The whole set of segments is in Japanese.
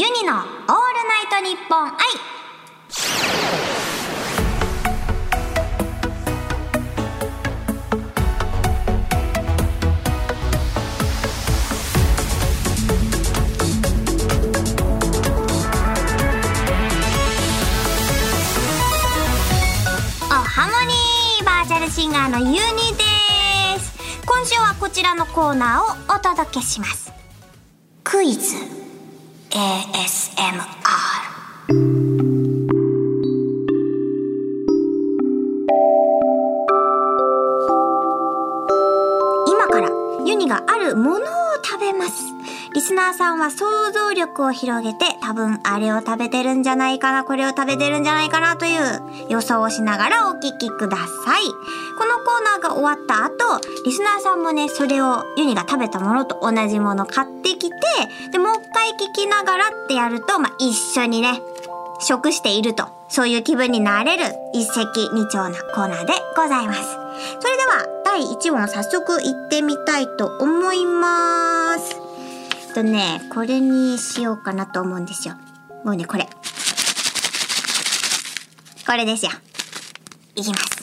ユニのオールナイトニッポン愛おハモニーバーチャルシンガーのユニです。今週はこちらのコーナーをお届けします。クイズ。ASMR 今からユニがあるものを食べます。リスナーさんは想像力を広げて多分あれを食べてるんじゃないかなこれを食べてるんじゃないかなという予想をしながらお聞きください。このコーナーが終わった後リスナーさんもねそれをユニが食べたものと同じもの買ってきてでもう回聞きながらってやると、まあ、一緒にね食しているとそういう気分になれる一石二鳥なコーナーでございます。それでは第1問早速行ってみたいと思います。えっとねこれにしようかなと思うんですよ。もうねこれ。これですよ。いきます。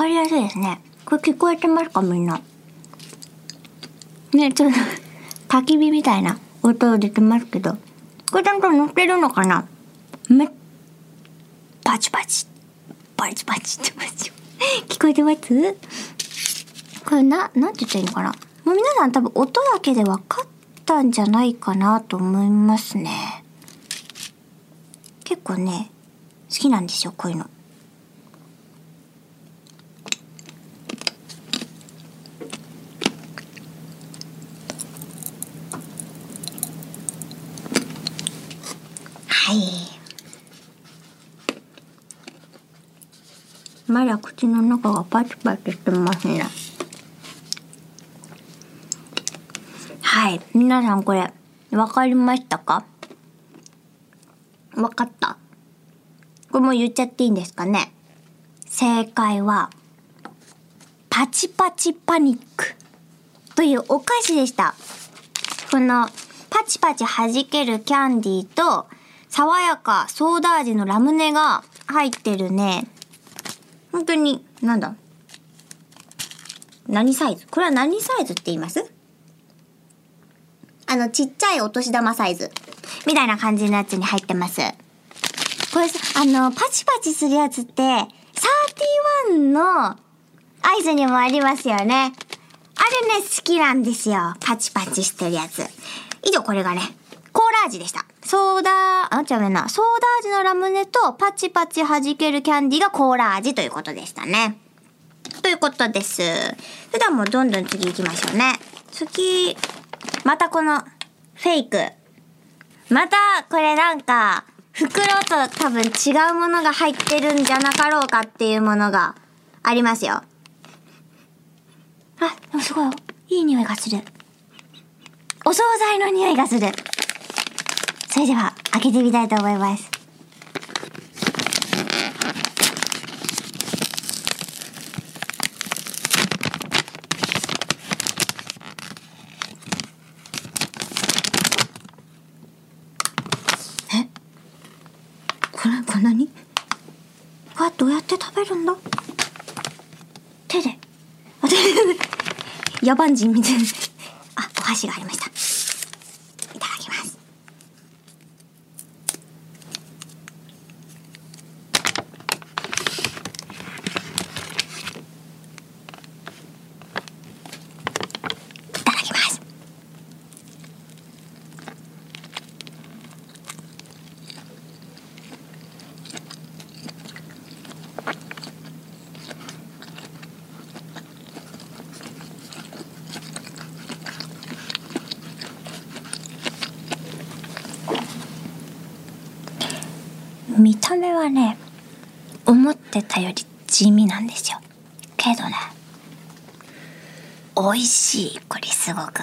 かりやすいですね。これ聞こえてますかみんな？ね、ちょっと、焚き火みたいな音出てますけど。これちゃんと乗ってるのかな？め、パチパチ。パチパチってパチ。聞こえてます？これな、なんて言ったらいいのかな？もう皆さん多分音だけで分かったんじゃないかなと思いますね。結構ね、好きなんですよ、こういうの。まだ口の中がパチパチしてますね。はい。皆さんこれ、わかりましたか？わかった？これも言っちゃっていいんですかね？正解は、パチパチパニックというお菓子でした。このパチパチ弾けるキャンディーと爽やかソーダ味のラムネが入ってるね。本当に、なんだ？何サイズ？これは何サイズって言います？あの、ちっちゃいお年玉サイズ。みたいな感じのやつに入ってます。これさ、あの、パチパチするやつって、31のアイスにもありますよね。あれね、好きなんですよ。パチパチしてるやつ。以上、これがね、コーラ味でした。ソーダ、あ、違うな。ソーダ味のラムネとパチパチ弾けるキャンディーがコーラ味ということでしたね。ということです。それではもうどんどん次行きましょうね。次、またこのフェイク。またこれなんか袋と多分違うものが入ってるんじゃなかろうかっていうものがありますよ。あ、でもすごいいい匂いがする。お惣菜の匂いがする。それでは開けてみたいと思います。え？これ、これ何これどうやって食べるんだ？手で。あ、手で。野蛮人みたいな。あ、お箸がありました。いただきます。いただきます。見た目はね思ってたより地味なんですよ。けどね美味しいこれすごく。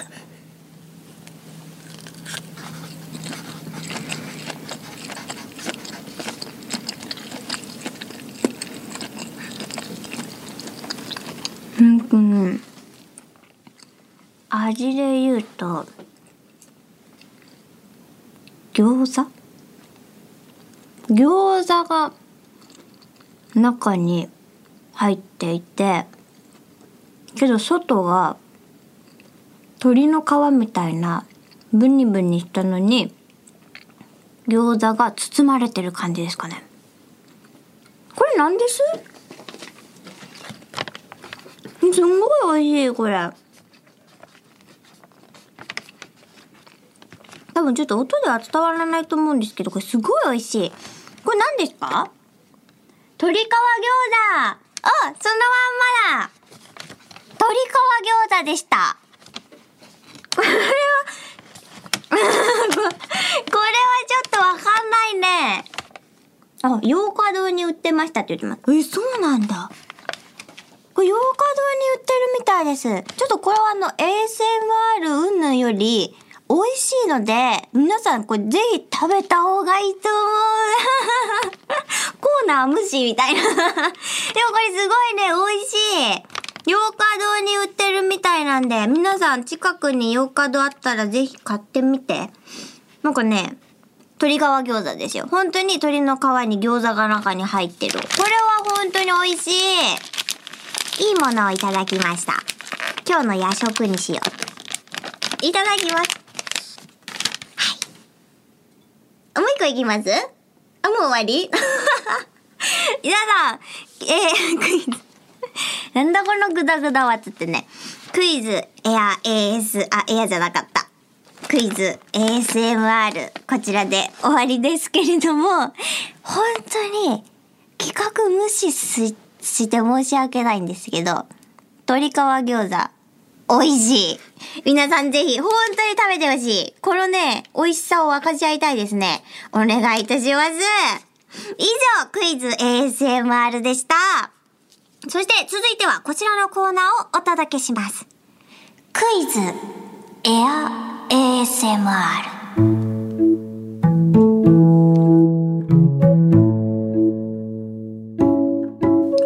うんとね味で言うと餃子？餃子が中に入っていてけど外が鶏の皮みたいなブニブニしたのに餃子が包まれてる感じですかね。これ何です？すんごい美味しいこれ。多分ちょっと音では伝わらないと思うんですけどこれすごい美味しい。これ何ですか？鶏皮餃子あそのまんまだ鶏皮餃子でしたこれは これはちょっとわかんないねあ、洋華堂に売ってましたって言ってます。え、そうなんだ。これ洋華堂に売ってるみたいです。ちょっとこれはあの ASMR 云々より美味しいので、皆さんこれぜひ食べた方がいいと思う。コーナー無視みたいな。でもこれすごいね、美味しい。洋華堂に売ってるみたいなんで、皆さん近くに洋華堂あったらぜひ買ってみて。なんかね、鶏皮餃子ですよ。本当に鶏の皮に餃子が中に入ってる。これは本当に美味しい。いいものをいただきました。今日の夜食にしよう。いただきます。はい。もう一個いきます？あ、もう終わり？皆さん、えー、クイズ。なんだこのグダグダはつってね。クイズ、エア、AS、あ、エアじゃなかった。クイズ ASMR こちらで終わりですけれども本当に企画無視しして申し訳ないんですけど鶏皮餃子美味しい。皆さんぜひ本当に食べてほしい。このね美味しさを分かち合いたいですね。お願いいたします。以上クイズ ASMR でした。そして続いてはこちらのコーナーをお届けします。クイズエア ASMR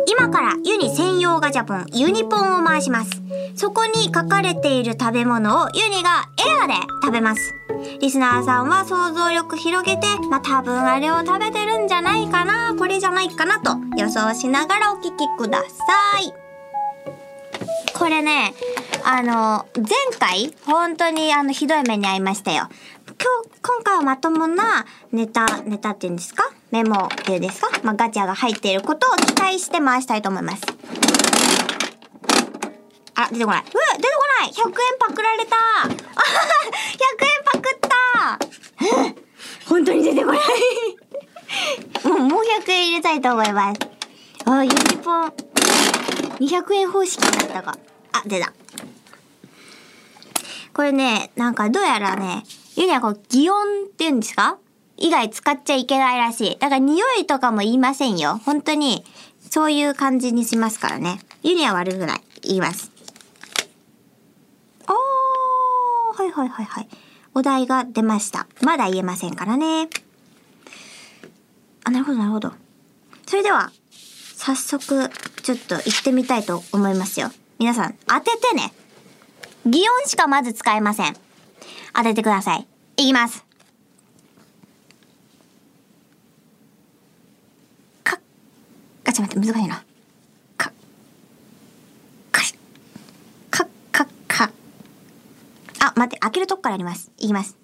今からユニ専用ガチャポンユニポンを回します。そこに書かれている食べ物をユニがエアで食べますリスナーさんは想像力広げてまあ多分あれを食べてるんじゃないかなこれじゃないかなと予想しながらお聞きくださいこれね、あの、前回、本当にあの、ひどい目に遭いましたよ。今日、今回はまともなネタ、ネタっていうんですか？メモっていうんですか？まあ、ガチャが入っていることを期待して回したいと思います。あ、出てこない。うわ、出てこない !100 円パクられたあはは !100 円パクったうん 本当に出てこない もう、もう100円入れたいと思います。あ、ユニポン。200円方式だったか。あ、出た。これね、なんかどうやらね、ユニはこう、擬音って言うんですか？以外使っちゃいけないらしい。だから匂いとかも言いませんよ。本当に、そういう感じにしますからね。ユニは悪くない。言います。あー、はいはいはいはい。お題が出ました。まだ言えませんからね。あ、なるほどなるほど。それでは、早速、ちょっと行ってみたいと思いますよ。皆さん、当ててね。擬音しかまず使えません。当ててください。いきます。か、あ、ちょっと待って、難しいな。か、かし、か、か、か。あ、待って、開けるとこからやります。いきます。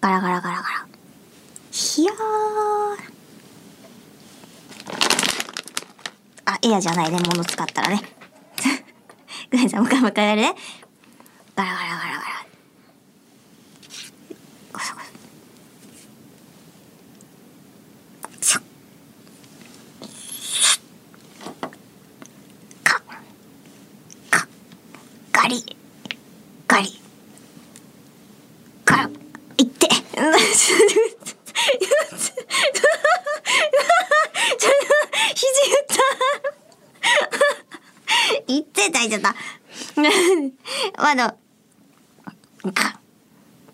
ガラガラガラガラ。ひやー。あ、エアじゃないね、物使ったらね。ごめんなさい、もう一回もう一回やるね。ガラガラガラガラ。ゴソゴソ。シュッ。か。か。ガリ。ガリ。ガラ。いって。いちゃった。あの、か、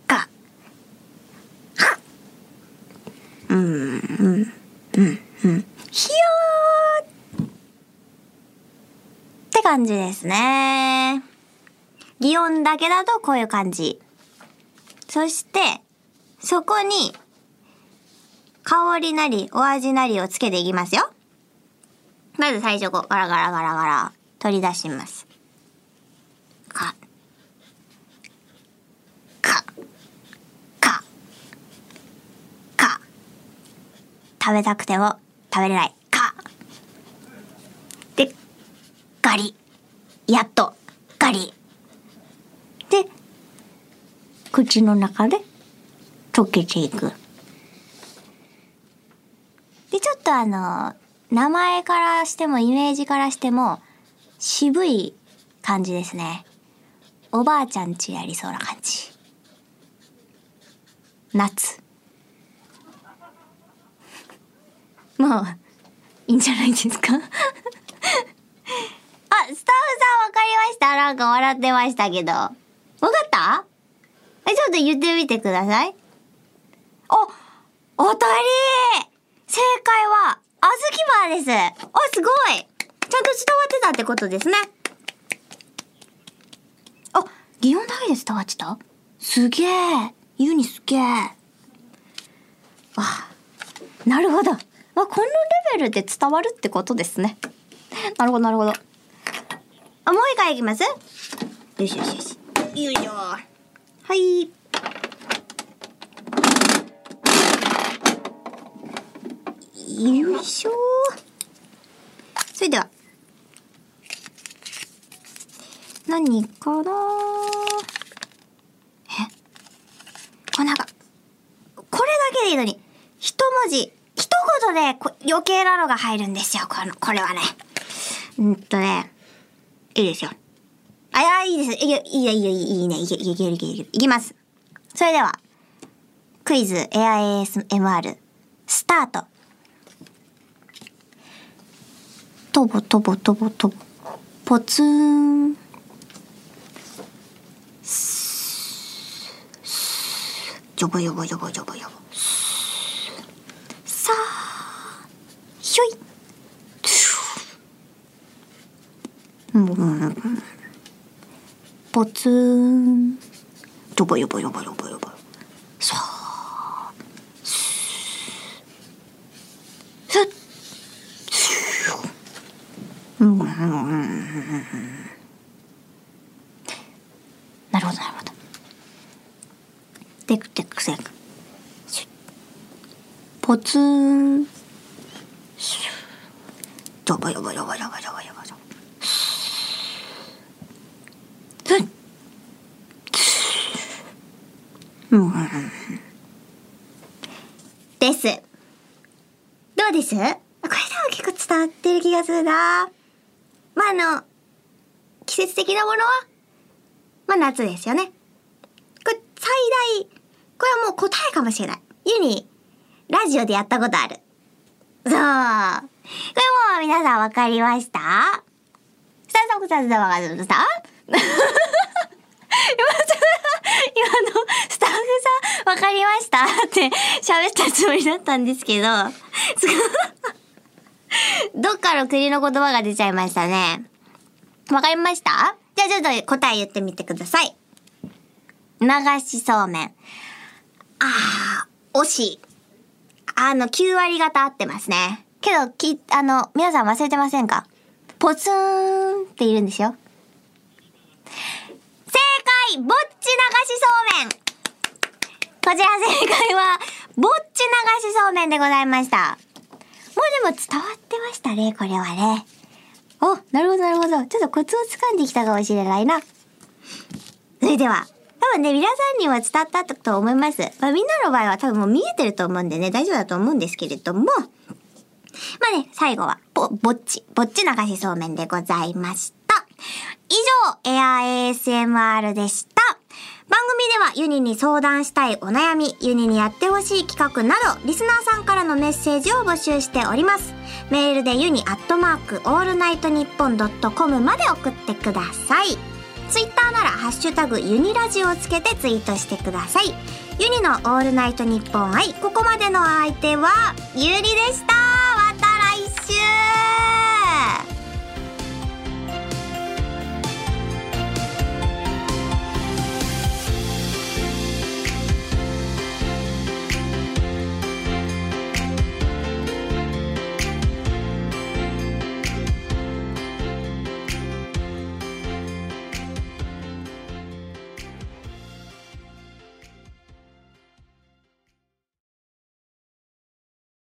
か、はうん、うん、うん、うん。ひよーって感じですね。擬音だけだとこういう感じ。そして、そこに、香りなり、お味なりをつけていきますよ。まず最初こう、ガラガラガラガラ、取り出します。か、か、か、か。食べたくても食べれない。か。で、ガリ。やっと、ガリ。で、口の中で溶けていく。で、ちょっとあの、名前からしてもイメージからしても渋い感じですね。おばあちゃんちやりそうな感じ。夏。もう、いいんじゃないですか？あ、スタッフさんわかりましたなんか笑ってましたけど。わかった？え、ちょっと言ってみてください。お、おとり正解は、あずきバーです。お、すごいちゃんと伝わってたってことですね。あ、擬音だけで伝わってた？すげえ。ユニすげえ。あ、なるほど。まあ、このレベルで伝わるってことですね。なるほど、なるほど。あ、もう一回いきます？よしよしよし。よいしょ。はい。よいしょそれでは。何かな？え？これなんか、これだけでいいのに、一文字、一言でこ余計なのが入るんですよ。この、これはね。うんとね、いいですよ。あ、い、いいです。いいよ、いいよ、いいよ、いいね。いけ、いけ、いけ、いけ、いけ、いきます。それでは、クイズエア ASMR、スタート。とぼとぼとぼとぼ、ぽつーん。ジョボヨボヨボヨボヨボ。さあ、ひょい。うんうんうんぽつーん。ジョボヨボヨボヨボヨボ。さあ。すっ。うんうんなるほどなるほど。テクテクテク。ポツン。シュッジョボヨボヨボヨボヨボヨボヨボ。ふん。うんうんうんです。どうです？これでも結構伝わってる気がするな。まあ、あの、季節的なものは、まあ夏ですよね。これ最大、これはもう答えかもしれない。ユニ、ラジオでやったことある。そう。これもう皆さんわかりました？スタッフさん、スタッフさんわかりました今のスタッフさんわかりましたって喋ったつもりだったんですけど、どっかの国の言葉が出ちゃいましたね。わかりました？じゃあちょっと答え言ってみてください。流しそうめん。あー、惜しい。あの、9割方合ってますね。けど、き、あの、皆さん忘れてませんか？ポツンっているんですよ。ぼっち流しそうめんこちら正解は、ぼっち流しそうめんでございました。もうでも伝わってましたね、これはね。お、なるほどなるほど。ちょっとコツを掴んできたかもしれないな。それでは、多分ね、皆さんには伝わったと思います。まあ、みんなの場合は多分もう見えてると思うんでね、大丈夫だと思うんですけれども、まあね、最後は、ぼ、ぼっち、ぼっち流しそうめんでございました。以上、エア ASMR でした。番組ではユニに相談したいお悩み、ユニにやってほしい企画など、リスナーさんからのメッセージを募集しております。メールでユニアットマークオールナイトニッポンドットコムまで送ってください。ツイッターならハッシュタグユニラジオをつけてツイートしてください。ユニのオールナイトニッポン i、ここまでの相手はユニでした